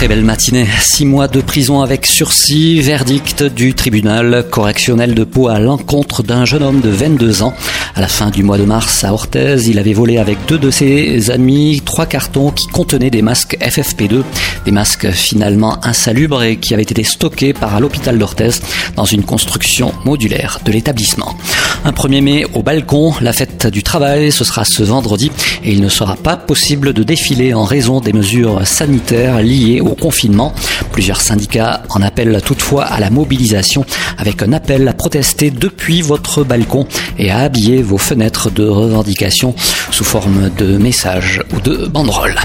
Très belle matinée. Six mois de prison avec sursis. Verdict du tribunal correctionnel de Pau à l'encontre d'un jeune homme de 22 ans. À la fin du mois de mars à Orthez, il avait volé avec deux de ses amis trois cartons qui contenaient des masques FFP2. Des masques finalement insalubres et qui avaient été stockés par l'hôpital d'Orthez dans une construction modulaire de l'établissement. Un 1er mai au balcon, la fête du travail, ce sera ce vendredi et il ne sera pas possible de défiler en raison des mesures sanitaires liées au confinement. Plusieurs syndicats en appellent toutefois à la mobilisation avec un appel à protester depuis votre balcon et à habiller vos fenêtres de revendication sous forme de messages ou de banderoles.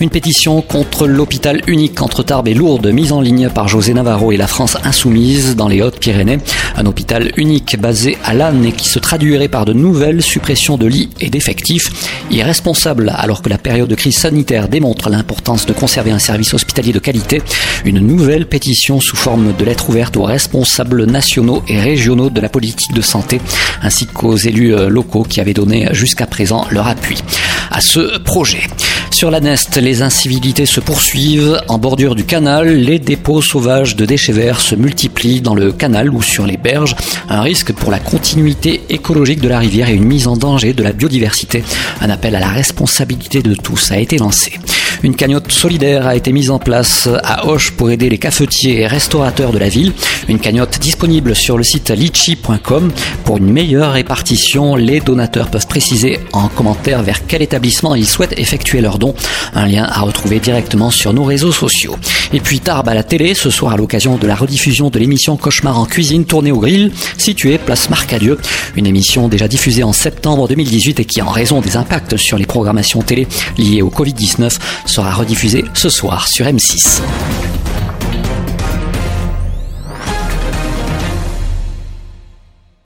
Une pétition contre l'hôpital unique entre Tarbes et Lourdes mise en ligne par José Navarro et la France insoumise dans les Hautes-Pyrénées. Un hôpital unique basé à Lannes et qui se traduirait par de nouvelles suppressions de lits et d'effectifs. Irresponsable alors que la période de crise sanitaire démontre l'importance de conserver un service hospitalier de qualité. Une nouvelle pétition sous forme de lettre ouverte aux responsables nationaux et régionaux de la politique de santé ainsi qu'aux élus locaux qui avaient donné jusqu'à présent leur appui à ce projet. Sur la Neste, les incivilités se poursuivent. En bordure du canal, les dépôts sauvages de déchets verts se multiplient dans le canal ou sur les berges. Un risque pour la continuité écologique de la rivière et une mise en danger de la biodiversité. Un appel à la responsabilité de tous a été lancé. Une cagnotte solidaire a été mise en place à Hoche pour aider les cafetiers et restaurateurs de la ville. Une cagnotte disponible sur le site litchi.com. Pour une meilleure répartition, les donateurs peuvent préciser en commentaire vers quel établissement ils souhaitent effectuer leurs dons. Un lien à retrouver directement sur nos réseaux sociaux. Et puis Tarbes à la télé, ce soir à l'occasion de la rediffusion de l'émission Cauchemar en cuisine tournée au grill, située place Marcadieu. Une émission déjà diffusée en septembre 2018 et qui, en raison des impacts sur les programmations télé liées au Covid-19, sera rediffusée ce soir sur M6.